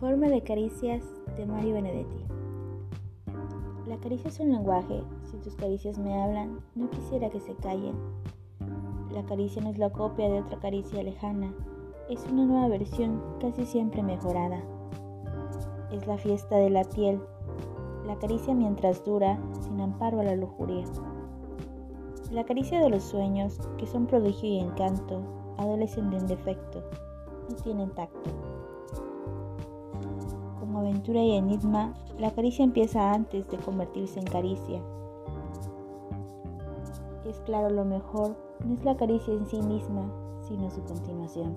Poema de caricias de Mario Benedetti. La caricia es un lenguaje, si tus caricias me hablan, no quisiera que se callen. La caricia no es la copia de otra caricia lejana, es una nueva versión casi siempre mejorada. Es la fiesta de la piel, la caricia mientras dura, sin amparo a la lujuria. La caricia de los sueños, que son prodigio y encanto, adolecen de un defecto, no tienen tacto aventura y enigma, la caricia empieza antes de convertirse en caricia. Es claro, lo mejor no es la caricia en sí misma, sino su continuación.